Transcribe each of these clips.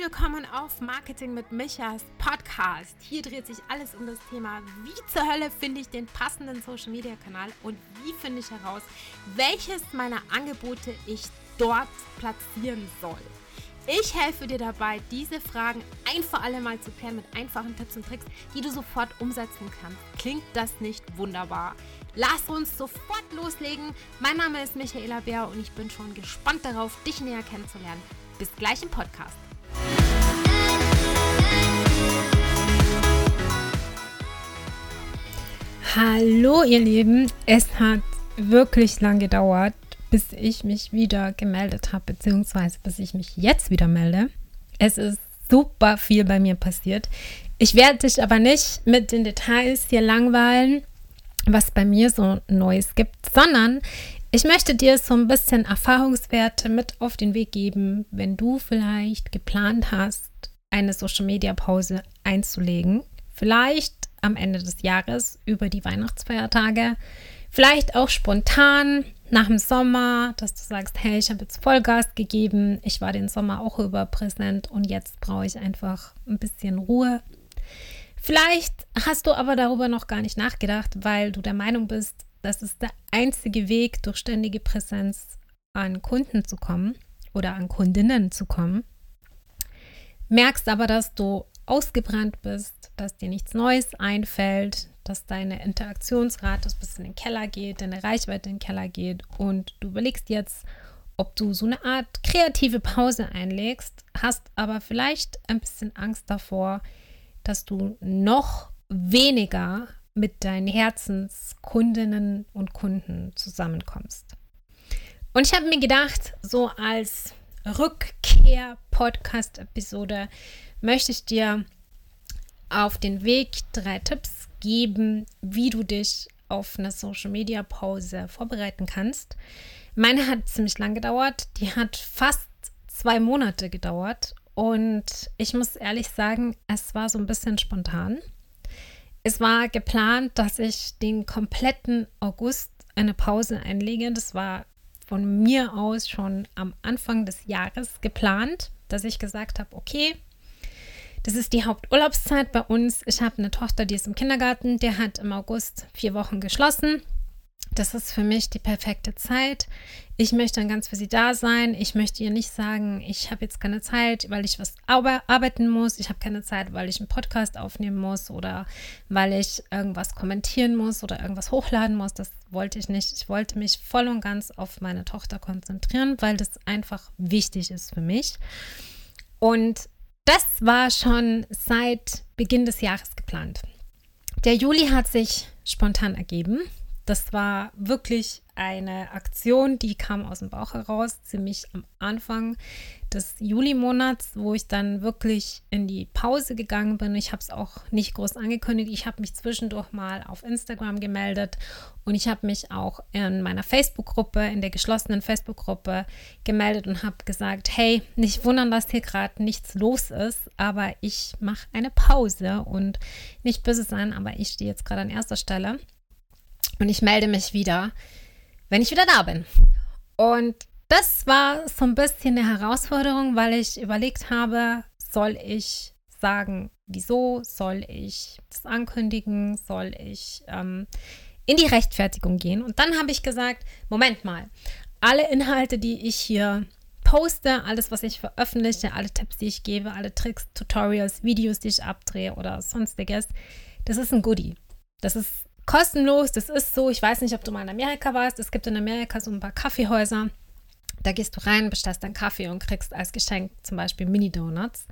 willkommen auf Marketing mit Michas Podcast. Hier dreht sich alles um das Thema, wie zur Hölle finde ich den passenden Social Media Kanal und wie finde ich heraus, welches meiner Angebote ich dort platzieren soll. Ich helfe dir dabei, diese Fragen ein für alle Mal zu klären mit einfachen Tipps und Tricks, die du sofort umsetzen kannst. Klingt das nicht wunderbar? Lass uns sofort loslegen. Mein Name ist Michaela Bär und ich bin schon gespannt darauf, dich näher kennenzulernen. Bis gleich im Podcast. Hallo ihr Lieben, es hat wirklich lang gedauert, bis ich mich wieder gemeldet habe, beziehungsweise bis ich mich jetzt wieder melde. Es ist super viel bei mir passiert. Ich werde dich aber nicht mit den Details hier langweilen, was bei mir so Neues gibt, sondern ich möchte dir so ein bisschen Erfahrungswerte mit auf den Weg geben, wenn du vielleicht geplant hast, eine Social Media Pause einzulegen. Vielleicht am Ende des Jahres über die Weihnachtsfeiertage. Vielleicht auch spontan nach dem Sommer, dass du sagst, hey, ich habe jetzt Vollgas gegeben, ich war den Sommer auch über präsent und jetzt brauche ich einfach ein bisschen Ruhe. Vielleicht hast du aber darüber noch gar nicht nachgedacht, weil du der Meinung bist, das ist der einzige Weg, durch ständige Präsenz an Kunden zu kommen oder an Kundinnen zu kommen. Merkst aber, dass du ausgebrannt bist, dass dir nichts Neues einfällt, dass deine Interaktionsrate ein bisschen in den Keller geht, deine Reichweite in den Keller geht und du überlegst jetzt, ob du so eine Art kreative Pause einlegst, hast aber vielleicht ein bisschen Angst davor, dass du noch weniger mit deinen Herzenskundinnen und Kunden zusammenkommst. Und ich habe mir gedacht, so als Rückkehr-Podcast-Episode möchte ich dir auf den Weg drei Tipps geben, wie du dich auf eine Social Media Pause vorbereiten kannst. Meine hat ziemlich lang gedauert. Die hat fast zwei Monate gedauert. Und ich muss ehrlich sagen, es war so ein bisschen spontan. Es war geplant, dass ich den kompletten August eine Pause einlege. Das war von mir aus schon am Anfang des Jahres geplant, dass ich gesagt habe, okay, das ist die Haupturlaubszeit bei uns. Ich habe eine Tochter, die ist im Kindergarten, der hat im August vier Wochen geschlossen. Das ist für mich die perfekte Zeit. Ich möchte dann ganz für sie da sein. Ich möchte ihr nicht sagen, ich habe jetzt keine Zeit, weil ich was arbeiten muss. Ich habe keine Zeit, weil ich einen Podcast aufnehmen muss oder weil ich irgendwas kommentieren muss oder irgendwas hochladen muss. Das wollte ich nicht. Ich wollte mich voll und ganz auf meine Tochter konzentrieren, weil das einfach wichtig ist für mich. Und das war schon seit Beginn des Jahres geplant. Der Juli hat sich spontan ergeben. Das war wirklich eine Aktion, die kam aus dem Bauch heraus, ziemlich am Anfang des Juli-Monats, wo ich dann wirklich in die Pause gegangen bin. Ich habe es auch nicht groß angekündigt. Ich habe mich zwischendurch mal auf Instagram gemeldet und ich habe mich auch in meiner Facebook-Gruppe, in der geschlossenen Facebook-Gruppe gemeldet und habe gesagt, hey, nicht wundern, dass hier gerade nichts los ist, aber ich mache eine Pause und nicht böse sein, aber ich stehe jetzt gerade an erster Stelle und ich melde mich wieder, wenn ich wieder da bin. Und das war so ein bisschen eine Herausforderung, weil ich überlegt habe, soll ich sagen, wieso, soll ich das ankündigen, soll ich ähm, in die Rechtfertigung gehen. Und dann habe ich gesagt, Moment mal, alle Inhalte, die ich hier poste, alles, was ich veröffentliche, alle Tipps, die ich gebe, alle Tricks, Tutorials, Videos, die ich abdrehe oder sonstiges, das ist ein Goodie. Das ist kostenlos, das ist so. Ich weiß nicht, ob du mal in Amerika warst. Es gibt in Amerika so ein paar Kaffeehäuser. Da gehst du rein, bestellst deinen Kaffee und kriegst als Geschenk zum Beispiel Mini-Donuts.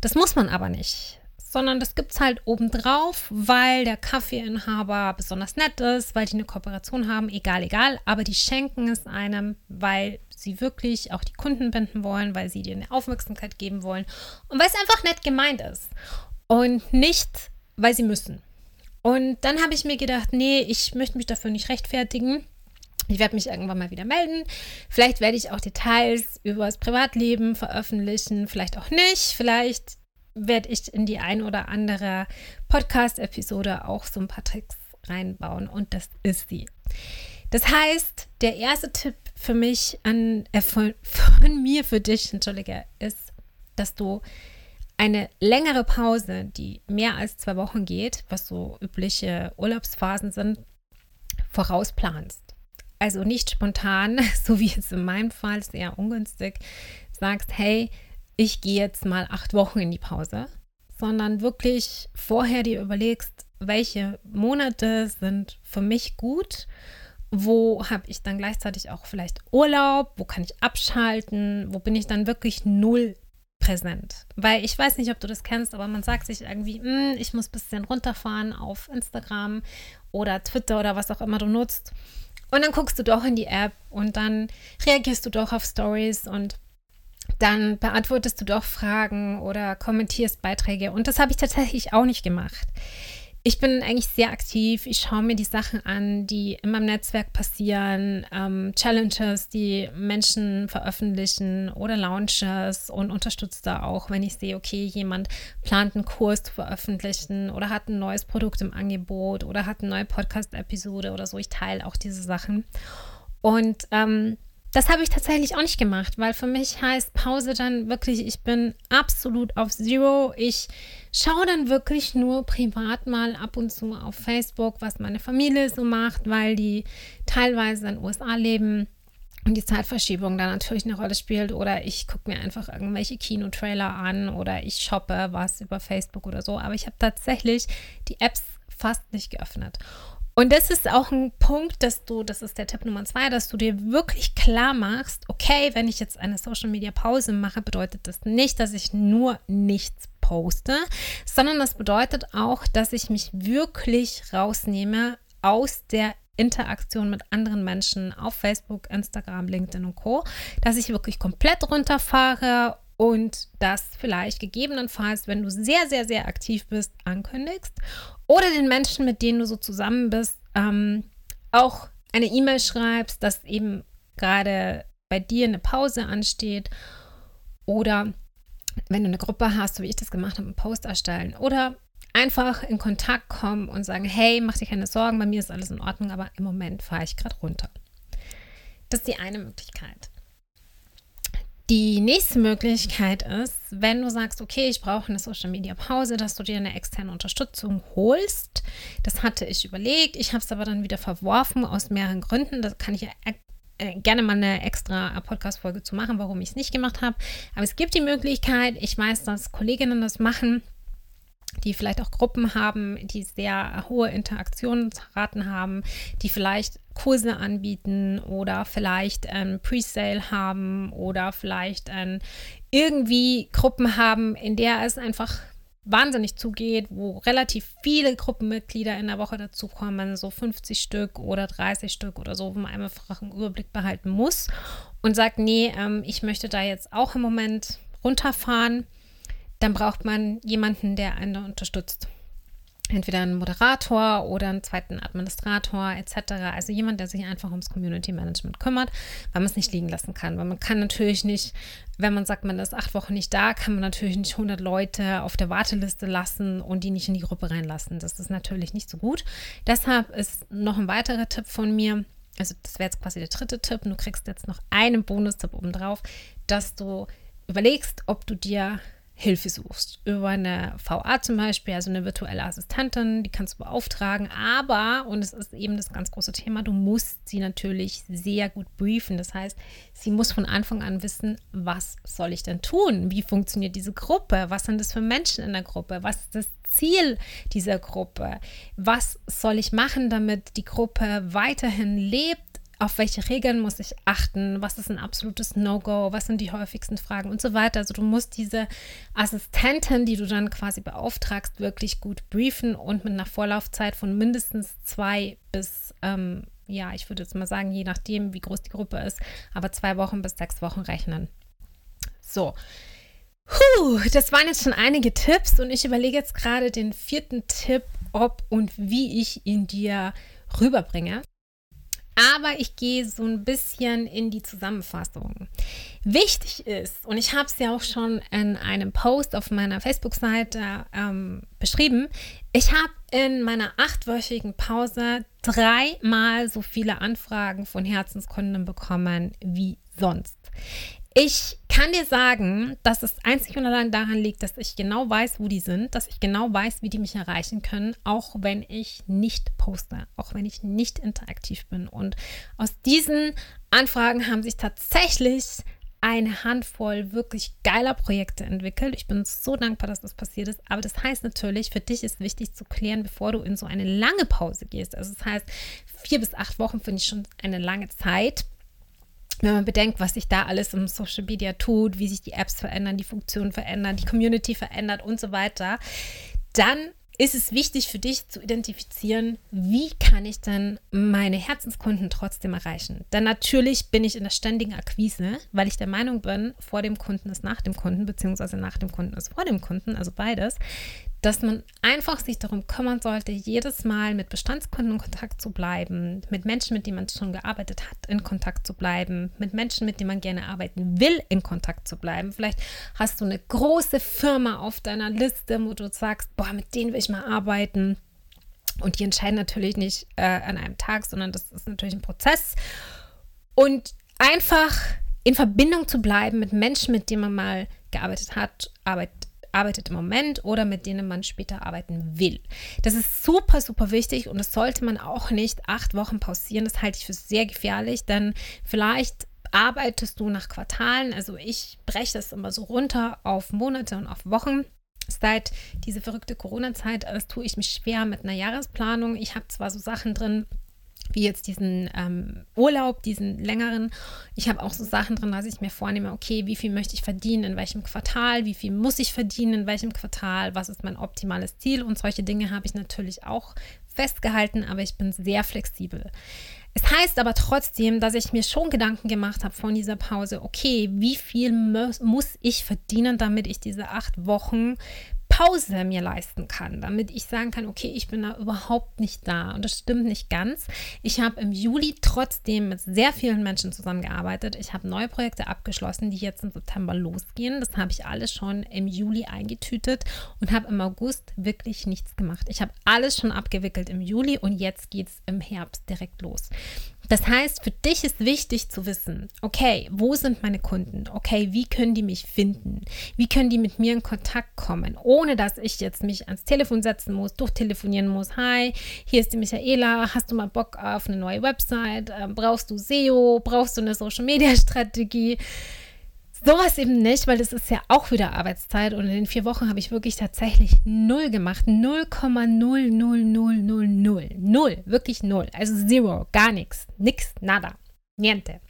Das muss man aber nicht sondern das gibt es halt obendrauf, weil der Kaffeeinhaber besonders nett ist, weil die eine Kooperation haben, egal, egal, aber die schenken es einem, weil sie wirklich auch die Kunden binden wollen, weil sie dir eine Aufmerksamkeit geben wollen und weil es einfach nett gemeint ist und nicht, weil sie müssen. Und dann habe ich mir gedacht, nee, ich möchte mich dafür nicht rechtfertigen. Ich werde mich irgendwann mal wieder melden. Vielleicht werde ich auch Details über das Privatleben veröffentlichen, vielleicht auch nicht. Vielleicht werde ich in die ein oder andere Podcast-Episode auch so ein paar Tricks reinbauen und das ist sie. Das heißt, der erste Tipp für mich an, äh, von, von mir für dich, entschuldige, ist, dass du eine längere Pause, die mehr als zwei Wochen geht, was so übliche Urlaubsphasen sind, vorausplanst. Also nicht spontan, so wie jetzt in meinem Fall, sehr ungünstig, sagst, hey, ich gehe jetzt mal acht Wochen in die Pause, sondern wirklich vorher dir überlegst, welche Monate sind für mich gut, wo habe ich dann gleichzeitig auch vielleicht Urlaub, wo kann ich abschalten, wo bin ich dann wirklich null präsent. Weil ich weiß nicht, ob du das kennst, aber man sagt sich irgendwie, hm, ich muss ein bisschen runterfahren auf Instagram oder Twitter oder was auch immer du nutzt. Und dann guckst du doch in die App und dann reagierst du doch auf Stories und dann beantwortest du doch Fragen oder kommentierst Beiträge. Und das habe ich tatsächlich auch nicht gemacht. Ich bin eigentlich sehr aktiv. Ich schaue mir die Sachen an, die in meinem Netzwerk passieren, ähm, Challenges, die Menschen veröffentlichen oder Launches und unterstütze da auch, wenn ich sehe, okay, jemand plant einen Kurs zu veröffentlichen oder hat ein neues Produkt im Angebot oder hat eine neue Podcast-Episode oder so. Ich teile auch diese Sachen. Und ähm, das habe ich tatsächlich auch nicht gemacht, weil für mich heißt Pause dann wirklich, ich bin absolut auf Zero. Ich schaue dann wirklich nur privat mal ab und zu auf Facebook, was meine Familie so macht, weil die teilweise in den USA leben und die Zeitverschiebung da natürlich eine Rolle spielt. Oder ich gucke mir einfach irgendwelche Kinotrailer an oder ich shoppe was über Facebook oder so. Aber ich habe tatsächlich die Apps fast nicht geöffnet. Und das ist auch ein Punkt, dass du, das ist der Tipp Nummer zwei, dass du dir wirklich klar machst, okay, wenn ich jetzt eine Social Media Pause mache, bedeutet das nicht, dass ich nur nichts poste, sondern das bedeutet auch, dass ich mich wirklich rausnehme aus der Interaktion mit anderen Menschen auf Facebook, Instagram, LinkedIn und Co., dass ich wirklich komplett runterfahre und das vielleicht gegebenenfalls, wenn du sehr, sehr, sehr aktiv bist, ankündigst oder den Menschen, mit denen du so zusammen bist, ähm, auch eine E-Mail schreibst, dass eben gerade bei dir eine Pause ansteht oder wenn du eine Gruppe hast, so wie ich das gemacht habe, einen Post erstellen oder einfach in Kontakt kommen und sagen, hey, mach dir keine Sorgen, bei mir ist alles in Ordnung, aber im Moment fahre ich gerade runter. Das ist die eine Möglichkeit. Die nächste Möglichkeit ist, wenn du sagst, okay, ich brauche eine Social Media Pause, dass du dir eine externe Unterstützung holst. Das hatte ich überlegt, ich habe es aber dann wieder verworfen aus mehreren Gründen. Das kann ich ja äh, gerne mal eine extra Podcast-Folge zu machen, warum ich es nicht gemacht habe. Aber es gibt die Möglichkeit, ich weiß, dass Kolleginnen das machen, die vielleicht auch Gruppen haben, die sehr hohe Interaktionsraten haben, die vielleicht Kurse anbieten oder vielleicht ein Presale haben oder vielleicht ein, irgendwie Gruppen haben, in der es einfach wahnsinnig zugeht, wo relativ viele Gruppenmitglieder in der Woche dazukommen, so 50 Stück oder 30 Stück oder so, wo man einfach einen Überblick behalten muss und sagt, nee, ähm, ich möchte da jetzt auch im Moment runterfahren dann braucht man jemanden, der einen unterstützt. Entweder einen Moderator oder einen zweiten Administrator etc. Also jemand, der sich einfach ums Community Management kümmert, weil man es nicht liegen lassen kann. Weil man kann natürlich nicht, wenn man sagt, man ist acht Wochen nicht da, kann man natürlich nicht 100 Leute auf der Warteliste lassen und die nicht in die Gruppe reinlassen. Das ist natürlich nicht so gut. Deshalb ist noch ein weiterer Tipp von mir, also das wäre jetzt quasi der dritte Tipp, du kriegst jetzt noch einen Bonustipp obendrauf, dass du überlegst, ob du dir Hilfe suchst. Über eine VA zum Beispiel, also eine virtuelle Assistentin, die kannst du beauftragen. Aber, und es ist eben das ganz große Thema, du musst sie natürlich sehr gut briefen. Das heißt, sie muss von Anfang an wissen, was soll ich denn tun? Wie funktioniert diese Gruppe? Was sind das für Menschen in der Gruppe? Was ist das Ziel dieser Gruppe? Was soll ich machen, damit die Gruppe weiterhin lebt? Auf welche Regeln muss ich achten, was ist ein absolutes No-Go, was sind die häufigsten Fragen und so weiter. Also du musst diese Assistentin, die du dann quasi beauftragst, wirklich gut briefen und mit einer Vorlaufzeit von mindestens zwei bis, ähm, ja, ich würde jetzt mal sagen, je nachdem, wie groß die Gruppe ist, aber zwei Wochen bis sechs Wochen rechnen. So. Puh, das waren jetzt schon einige Tipps und ich überlege jetzt gerade den vierten Tipp, ob und wie ich ihn dir rüberbringe aber ich gehe so ein bisschen in die Zusammenfassung. Wichtig ist, und ich habe es ja auch schon in einem Post auf meiner Facebook-Seite ähm, beschrieben, ich habe in meiner achtwöchigen Pause dreimal so viele Anfragen von Herzenskunden bekommen wie sonst. Ich kann dir sagen, dass es einzig und allein daran liegt, dass ich genau weiß, wo die sind, dass ich genau weiß, wie die mich erreichen können, auch wenn ich nicht poste, auch wenn ich nicht interaktiv bin. Und aus diesen Anfragen haben sich tatsächlich eine Handvoll wirklich geiler Projekte entwickelt. Ich bin so dankbar, dass das passiert ist. Aber das heißt natürlich, für dich ist wichtig zu klären, bevor du in so eine lange Pause gehst. Also das heißt, vier bis acht Wochen finde ich schon eine lange Zeit. Wenn man bedenkt, was sich da alles im Social Media tut, wie sich die Apps verändern, die Funktionen verändern, die Community verändert und so weiter, dann ist es wichtig für dich zu identifizieren, wie kann ich dann meine Herzenskunden trotzdem erreichen. Denn natürlich bin ich in der ständigen Akquise, weil ich der Meinung bin, vor dem Kunden ist nach dem Kunden, beziehungsweise nach dem Kunden ist vor dem Kunden, also beides dass man einfach sich darum kümmern sollte, jedes Mal mit Bestandskunden in Kontakt zu bleiben, mit Menschen, mit denen man schon gearbeitet hat, in Kontakt zu bleiben, mit Menschen, mit denen man gerne arbeiten will, in Kontakt zu bleiben. Vielleicht hast du eine große Firma auf deiner Liste, wo du sagst, boah, mit denen will ich mal arbeiten. Und die entscheiden natürlich nicht äh, an einem Tag, sondern das ist natürlich ein Prozess. Und einfach in Verbindung zu bleiben mit Menschen, mit denen man mal gearbeitet hat, arbeitet arbeitet im Moment oder mit denen man später arbeiten will. Das ist super, super wichtig und das sollte man auch nicht acht Wochen pausieren. Das halte ich für sehr gefährlich, denn vielleicht arbeitest du nach Quartalen. Also ich breche das immer so runter auf Monate und auf Wochen seit diese verrückte Corona-Zeit, das tue ich mich schwer mit einer Jahresplanung. Ich habe zwar so Sachen drin, wie jetzt diesen ähm, Urlaub, diesen längeren. Ich habe auch so Sachen drin, dass ich mir vornehme, okay, wie viel möchte ich verdienen, in welchem Quartal, wie viel muss ich verdienen, in welchem Quartal, was ist mein optimales Ziel und solche Dinge habe ich natürlich auch festgehalten, aber ich bin sehr flexibel. Es heißt aber trotzdem, dass ich mir schon Gedanken gemacht habe von dieser Pause, okay, wie viel muss ich verdienen, damit ich diese acht Wochen Pause mir leisten kann, damit ich sagen kann, okay, ich bin da überhaupt nicht da. Und das stimmt nicht ganz. Ich habe im Juli trotzdem mit sehr vielen Menschen zusammengearbeitet. Ich habe neue Projekte abgeschlossen, die jetzt im September losgehen. Das habe ich alles schon im Juli eingetütet und habe im August wirklich nichts gemacht. Ich habe alles schon abgewickelt im Juli und jetzt geht es im Herbst direkt los. Das heißt, für dich ist wichtig zu wissen, okay, wo sind meine Kunden? Okay, wie können die mich finden? Wie können die mit mir in Kontakt kommen, ohne dass ich jetzt mich ans Telefon setzen muss, durchtelefonieren muss. Hi, hier ist die Michaela, hast du mal Bock auf eine neue Website? Ähm, brauchst du SEO? Brauchst du eine Social Media Strategie? Sowas eben nicht, weil das ist ja auch wieder Arbeitszeit und in den vier Wochen habe ich wirklich tatsächlich null gemacht. 0,00000. Null, wirklich null. Also zero, gar nichts. Nix, nada, niente.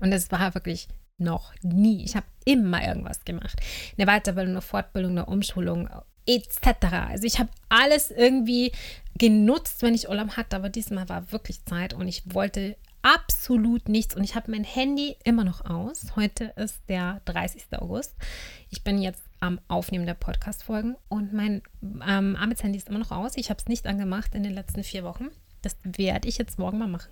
Und das war wirklich noch nie. Ich habe immer irgendwas gemacht. Eine Weiterbildung, eine Fortbildung, eine Umschulung, etc. Also ich habe alles irgendwie genutzt, wenn ich Urlaub hatte, aber diesmal war wirklich Zeit und ich wollte absolut nichts. Und ich habe mein Handy immer noch aus. Heute ist der 30. August. Ich bin jetzt am Aufnehmen der Podcast-Folgen und mein ähm, Arbeitshandy ist immer noch aus. Ich habe es nicht angemacht in den letzten vier Wochen. Das werde ich jetzt morgen mal machen.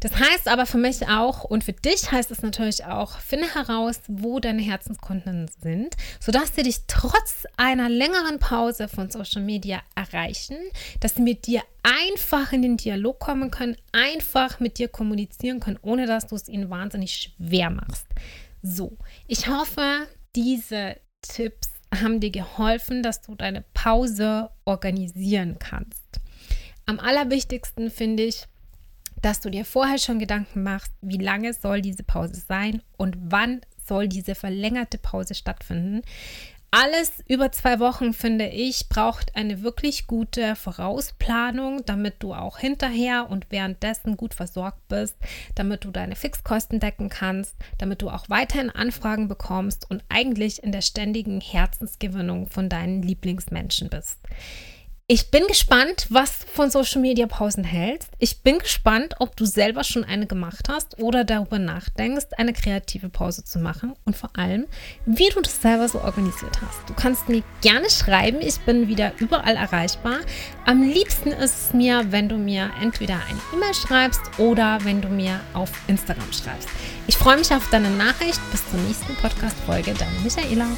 Das heißt aber für mich auch und für dich heißt es natürlich auch, finde heraus, wo deine Herzenskunden sind, sodass sie dich trotz einer längeren Pause von Social Media erreichen, dass sie mit dir einfach in den Dialog kommen können, einfach mit dir kommunizieren können, ohne dass du es ihnen wahnsinnig schwer machst. So, ich hoffe, diese Tipps haben dir geholfen, dass du deine Pause organisieren kannst. Am allerwichtigsten finde ich, dass du dir vorher schon Gedanken machst, wie lange soll diese Pause sein und wann soll diese verlängerte Pause stattfinden. Alles über zwei Wochen, finde ich, braucht eine wirklich gute Vorausplanung, damit du auch hinterher und währenddessen gut versorgt bist, damit du deine Fixkosten decken kannst, damit du auch weiterhin Anfragen bekommst und eigentlich in der ständigen Herzensgewinnung von deinen Lieblingsmenschen bist. Ich bin gespannt, was du von Social Media Pausen hältst. Ich bin gespannt, ob du selber schon eine gemacht hast oder darüber nachdenkst, eine kreative Pause zu machen und vor allem, wie du das selber so organisiert hast. Du kannst mir gerne schreiben. Ich bin wieder überall erreichbar. Am liebsten ist es mir, wenn du mir entweder eine E-Mail schreibst oder wenn du mir auf Instagram schreibst. Ich freue mich auf deine Nachricht. Bis zur nächsten Podcast-Folge. Deine Michaela.